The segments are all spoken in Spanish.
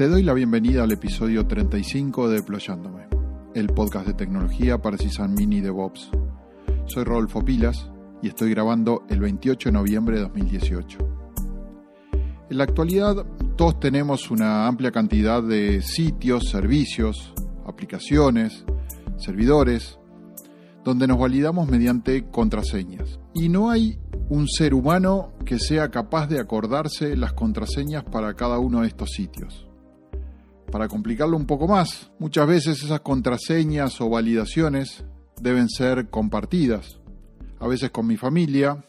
Te doy la bienvenida al episodio 35 de Deployándome, el podcast de tecnología para Sysadmin y DevOps. Soy Rodolfo Pilas y estoy grabando el 28 de noviembre de 2018. En la actualidad todos tenemos una amplia cantidad de sitios, servicios, aplicaciones, servidores, donde nos validamos mediante contraseñas. Y no hay un ser humano que sea capaz de acordarse las contraseñas para cada uno de estos sitios. Para complicarlo un poco más, muchas veces esas contraseñas o validaciones deben ser compartidas, a veces con mi familia,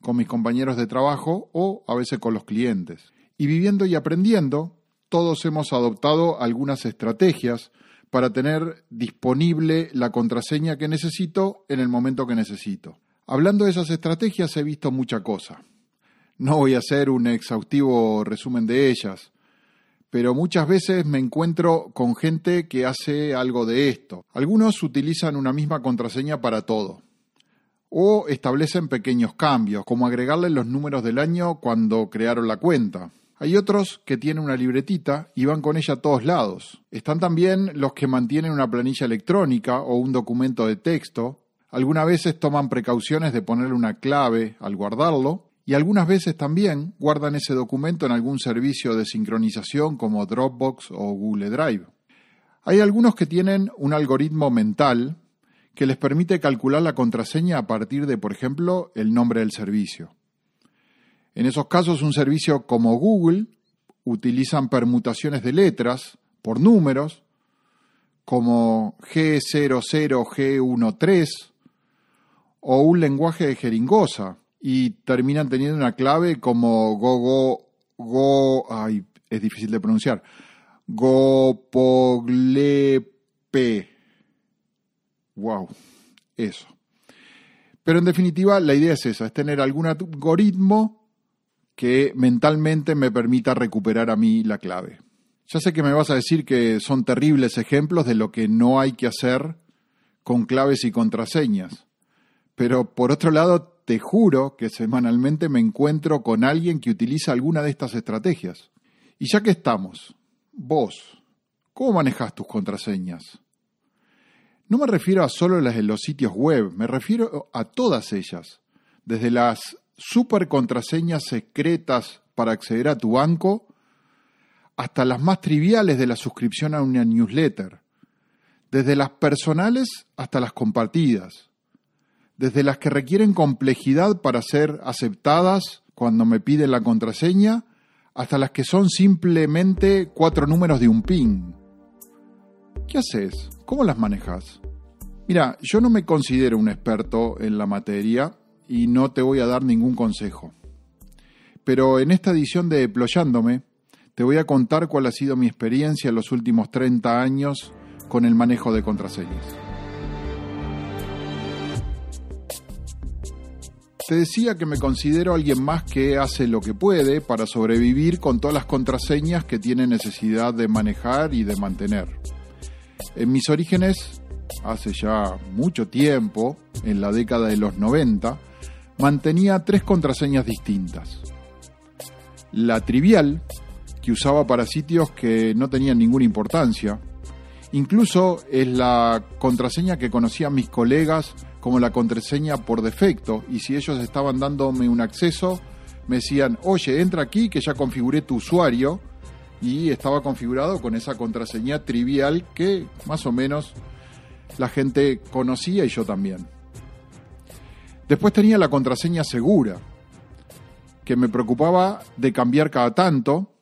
con mis compañeros de trabajo o a veces con los clientes. Y viviendo y aprendiendo, todos hemos adoptado algunas estrategias para tener disponible la contraseña que necesito en el momento que necesito. Hablando de esas estrategias he visto mucha cosa. No voy a hacer un exhaustivo resumen de ellas, pero muchas veces me encuentro con gente que hace algo de esto. Algunos utilizan una misma contraseña para todo. O establecen pequeños cambios, como agregarle los números del año cuando crearon la cuenta. Hay otros que tienen una libretita y van con ella a todos lados. Están también los que mantienen una planilla electrónica o un documento de texto. Algunas veces toman precauciones de ponerle una clave al guardarlo y algunas veces también guardan ese documento en algún servicio de sincronización como Dropbox o Google Drive. Hay algunos que tienen un algoritmo mental que les permite calcular la contraseña a partir de, por ejemplo, el nombre del servicio. En esos casos, un servicio como Google utilizan permutaciones de letras por números, como G00, G13, o un lenguaje de jeringosa, y terminan teniendo una clave como go go go ay, es difícil de pronunciar. Gopoglepe. Wow, eso. Pero en definitiva, la idea es esa, es tener algún algoritmo que mentalmente me permita recuperar a mí la clave. Ya sé que me vas a decir que son terribles ejemplos de lo que no hay que hacer con claves y contraseñas. Pero por otro lado, te juro que semanalmente me encuentro con alguien que utiliza alguna de estas estrategias. Y ya que estamos, vos, ¿cómo manejas tus contraseñas? No me refiero a solo las de los sitios web, me refiero a todas ellas, desde las super contraseñas secretas para acceder a tu banco hasta las más triviales de la suscripción a una newsletter, desde las personales hasta las compartidas desde las que requieren complejidad para ser aceptadas cuando me piden la contraseña, hasta las que son simplemente cuatro números de un PIN. ¿Qué haces? ¿Cómo las manejas? Mira, yo no me considero un experto en la materia y no te voy a dar ningún consejo. Pero en esta edición de Deployándome, te voy a contar cuál ha sido mi experiencia en los últimos 30 años con el manejo de contraseñas. Te decía que me considero alguien más que hace lo que puede para sobrevivir con todas las contraseñas que tiene necesidad de manejar y de mantener. En mis orígenes, hace ya mucho tiempo, en la década de los 90, mantenía tres contraseñas distintas. La trivial, que usaba para sitios que no tenían ninguna importancia. Incluso es la contraseña que conocían mis colegas como la contraseña por defecto y si ellos estaban dándome un acceso, me decían, oye, entra aquí que ya configuré tu usuario y estaba configurado con esa contraseña trivial que más o menos la gente conocía y yo también. Después tenía la contraseña segura, que me preocupaba de cambiar cada tanto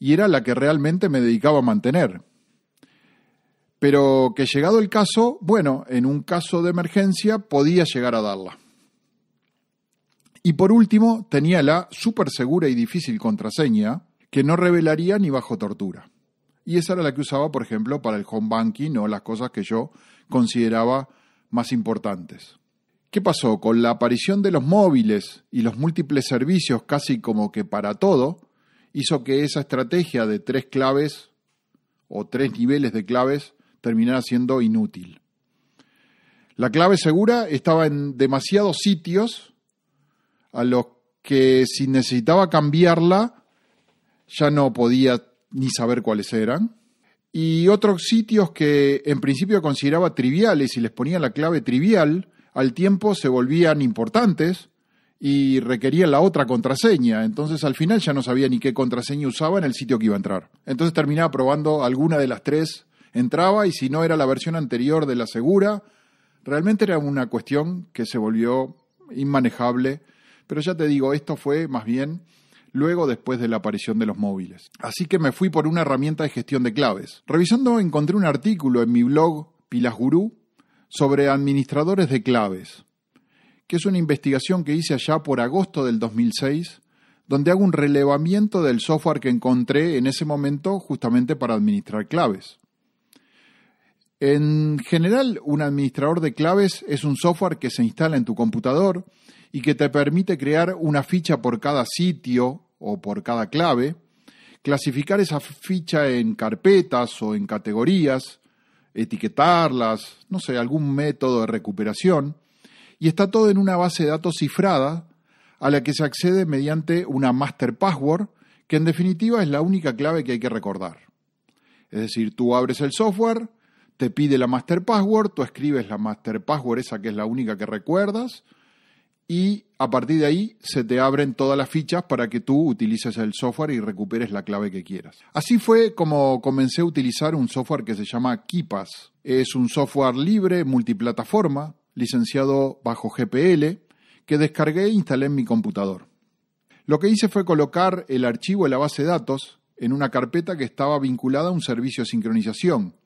y era la que realmente me dedicaba a mantener pero que llegado el caso, bueno, en un caso de emergencia podía llegar a darla. Y por último, tenía la súper segura y difícil contraseña que no revelaría ni bajo tortura. Y esa era la que usaba, por ejemplo, para el home banking o las cosas que yo consideraba más importantes. ¿Qué pasó? Con la aparición de los móviles y los múltiples servicios casi como que para todo, hizo que esa estrategia de tres claves o tres niveles de claves terminara siendo inútil. La clave segura estaba en demasiados sitios a los que si necesitaba cambiarla ya no podía ni saber cuáles eran. Y otros sitios que en principio consideraba triviales y les ponía la clave trivial, al tiempo se volvían importantes y requerían la otra contraseña. Entonces al final ya no sabía ni qué contraseña usaba en el sitio que iba a entrar. Entonces terminaba probando alguna de las tres, entraba y si no era la versión anterior de la segura, realmente era una cuestión que se volvió inmanejable. Pero ya te digo, esto fue más bien luego después de la aparición de los móviles. Así que me fui por una herramienta de gestión de claves. Revisando encontré un artículo en mi blog Pilas Gurú sobre administradores de claves, que es una investigación que hice allá por agosto del 2006, donde hago un relevamiento del software que encontré en ese momento justamente para administrar claves. En general, un administrador de claves es un software que se instala en tu computador y que te permite crear una ficha por cada sitio o por cada clave, clasificar esa ficha en carpetas o en categorías, etiquetarlas, no sé, algún método de recuperación, y está todo en una base de datos cifrada a la que se accede mediante una master password, que en definitiva es la única clave que hay que recordar. Es decir, tú abres el software, te pide la master password, tú escribes la master password, esa que es la única que recuerdas, y a partir de ahí se te abren todas las fichas para que tú utilices el software y recuperes la clave que quieras. Así fue como comencé a utilizar un software que se llama Kipas. Es un software libre, multiplataforma, licenciado bajo GPL, que descargué e instalé en mi computador. Lo que hice fue colocar el archivo en la base de datos en una carpeta que estaba vinculada a un servicio de sincronización,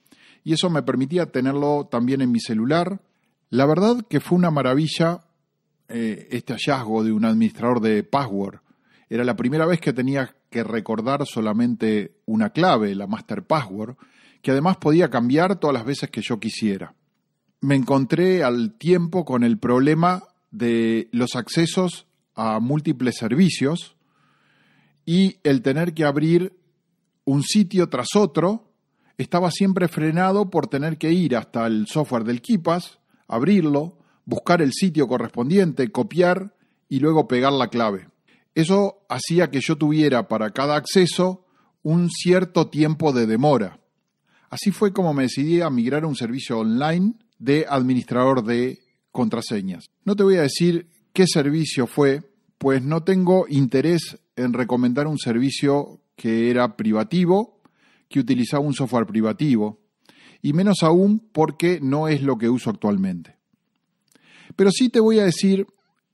y eso me permitía tenerlo también en mi celular. La verdad que fue una maravilla eh, este hallazgo de un administrador de password. Era la primera vez que tenía que recordar solamente una clave, la master password, que además podía cambiar todas las veces que yo quisiera. Me encontré al tiempo con el problema de los accesos a múltiples servicios y el tener que abrir un sitio tras otro estaba siempre frenado por tener que ir hasta el software del Kipas, abrirlo, buscar el sitio correspondiente, copiar y luego pegar la clave. Eso hacía que yo tuviera para cada acceso un cierto tiempo de demora. Así fue como me decidí a migrar a un servicio online de administrador de contraseñas. No te voy a decir qué servicio fue, pues no tengo interés en recomendar un servicio que era privativo, que utilizaba un software privativo, y menos aún porque no es lo que uso actualmente. Pero sí te voy a decir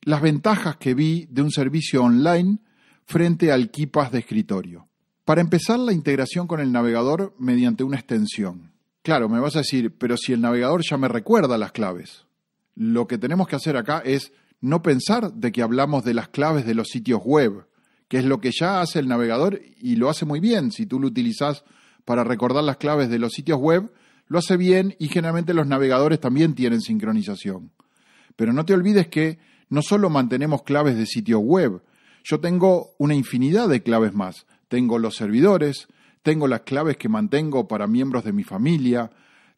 las ventajas que vi de un servicio online frente al KeePass de escritorio. Para empezar, la integración con el navegador mediante una extensión. Claro, me vas a decir, pero si el navegador ya me recuerda las claves. Lo que tenemos que hacer acá es no pensar de que hablamos de las claves de los sitios web, que es lo que ya hace el navegador y lo hace muy bien. Si tú lo utilizas para recordar las claves de los sitios web, lo hace bien y generalmente los navegadores también tienen sincronización. Pero no te olvides que no solo mantenemos claves de sitio web, yo tengo una infinidad de claves más. Tengo los servidores, tengo las claves que mantengo para miembros de mi familia,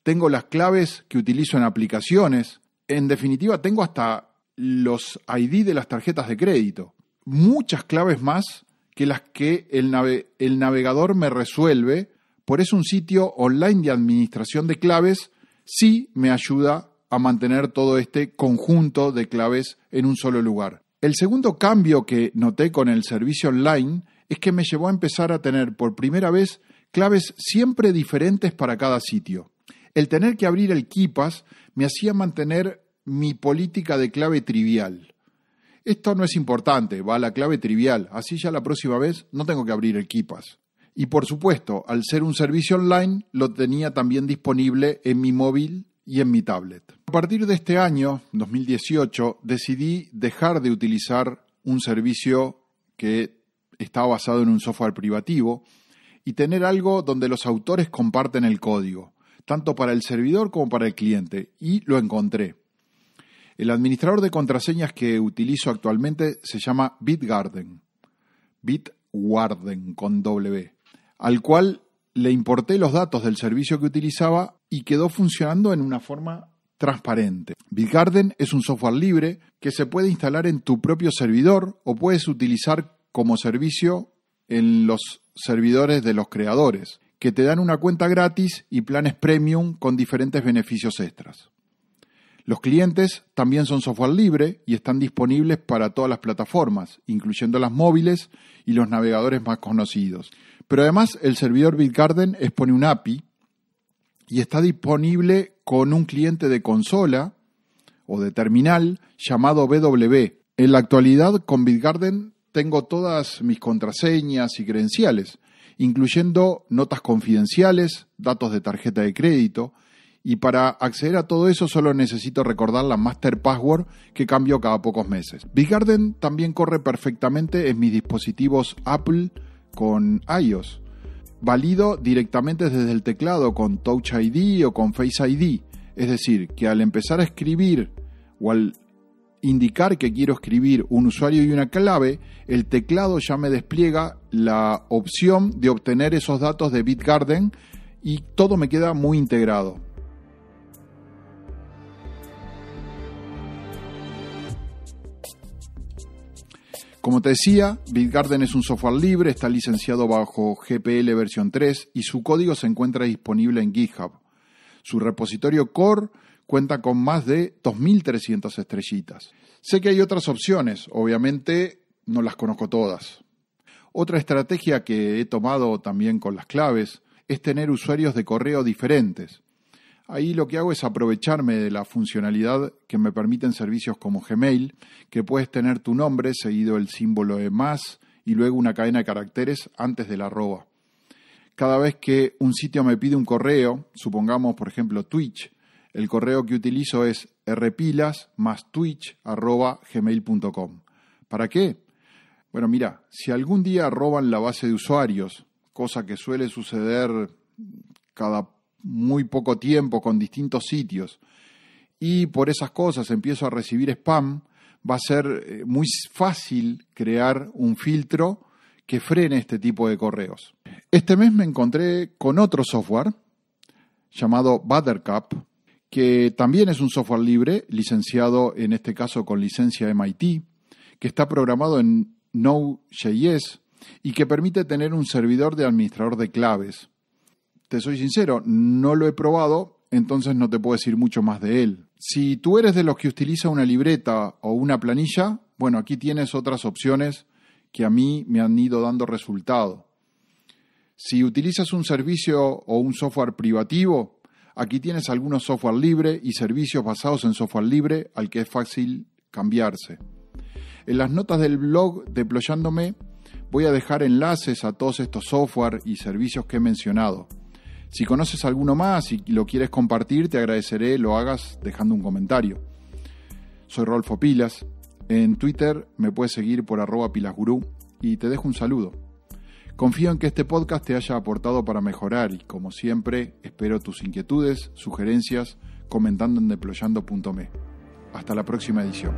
tengo las claves que utilizo en aplicaciones, en definitiva tengo hasta los ID de las tarjetas de crédito. Muchas claves más que las que el, el navegador me resuelve. Por eso un sitio online de administración de claves sí me ayuda a mantener todo este conjunto de claves en un solo lugar. El segundo cambio que noté con el servicio online es que me llevó a empezar a tener por primera vez claves siempre diferentes para cada sitio. El tener que abrir el KeePass me hacía mantener mi política de clave trivial. Esto no es importante, va a la clave trivial, así ya la próxima vez no tengo que abrir el KeePass. Y por supuesto, al ser un servicio online, lo tenía también disponible en mi móvil y en mi tablet. A partir de este año, 2018, decidí dejar de utilizar un servicio que estaba basado en un software privativo y tener algo donde los autores comparten el código, tanto para el servidor como para el cliente, y lo encontré. El administrador de contraseñas que utilizo actualmente se llama BitGarden, BitWarden con W, al cual le importé los datos del servicio que utilizaba y quedó funcionando en una forma transparente. BitGarden es un software libre que se puede instalar en tu propio servidor o puedes utilizar como servicio en los servidores de los creadores, que te dan una cuenta gratis y planes premium con diferentes beneficios extras. Los clientes también son software libre y están disponibles para todas las plataformas, incluyendo las móviles y los navegadores más conocidos. Pero además el servidor BitGarden expone un API y está disponible con un cliente de consola o de terminal llamado BW. En la actualidad con BitGarden tengo todas mis contraseñas y credenciales, incluyendo notas confidenciales, datos de tarjeta de crédito, y para acceder a todo eso solo necesito recordar la master password que cambio cada pocos meses. BitGarden también corre perfectamente en mis dispositivos Apple con iOS. Valido directamente desde el teclado con Touch ID o con Face ID. Es decir, que al empezar a escribir o al indicar que quiero escribir un usuario y una clave, el teclado ya me despliega la opción de obtener esos datos de BitGarden y todo me queda muy integrado. Como te decía, BitGarden es un software libre, está licenciado bajo GPL versión 3 y su código se encuentra disponible en GitHub. Su repositorio core cuenta con más de 2.300 estrellitas. Sé que hay otras opciones, obviamente no las conozco todas. Otra estrategia que he tomado también con las claves es tener usuarios de correo diferentes. Ahí lo que hago es aprovecharme de la funcionalidad que me permiten servicios como Gmail, que puedes tener tu nombre seguido el símbolo de más y luego una cadena de caracteres antes del arroba. Cada vez que un sitio me pide un correo, supongamos por ejemplo Twitch, el correo que utilizo es rpilas más twitch gmail.com. ¿Para qué? Bueno, mira, si algún día roban la base de usuarios, cosa que suele suceder cada muy poco tiempo con distintos sitios. Y por esas cosas empiezo a recibir spam, va a ser eh, muy fácil crear un filtro que frene este tipo de correos. Este mes me encontré con otro software llamado Buttercup, que también es un software libre, licenciado en este caso con licencia MIT, que está programado en Node.js y que permite tener un servidor de administrador de claves te soy sincero, no lo he probado, entonces no te puedo decir mucho más de él. Si tú eres de los que utiliza una libreta o una planilla, bueno, aquí tienes otras opciones que a mí me han ido dando resultado. Si utilizas un servicio o un software privativo, aquí tienes algunos software libre y servicios basados en software libre al que es fácil cambiarse. En las notas del blog Deployándome voy a dejar enlaces a todos estos software y servicios que he mencionado. Si conoces alguno más y lo quieres compartir, te agradeceré lo hagas dejando un comentario. Soy Rolfo Pilas. En Twitter me puedes seguir por arroba pilasgurú y te dejo un saludo. Confío en que este podcast te haya aportado para mejorar y, como siempre, espero tus inquietudes, sugerencias, comentando en deployando.me. Hasta la próxima edición.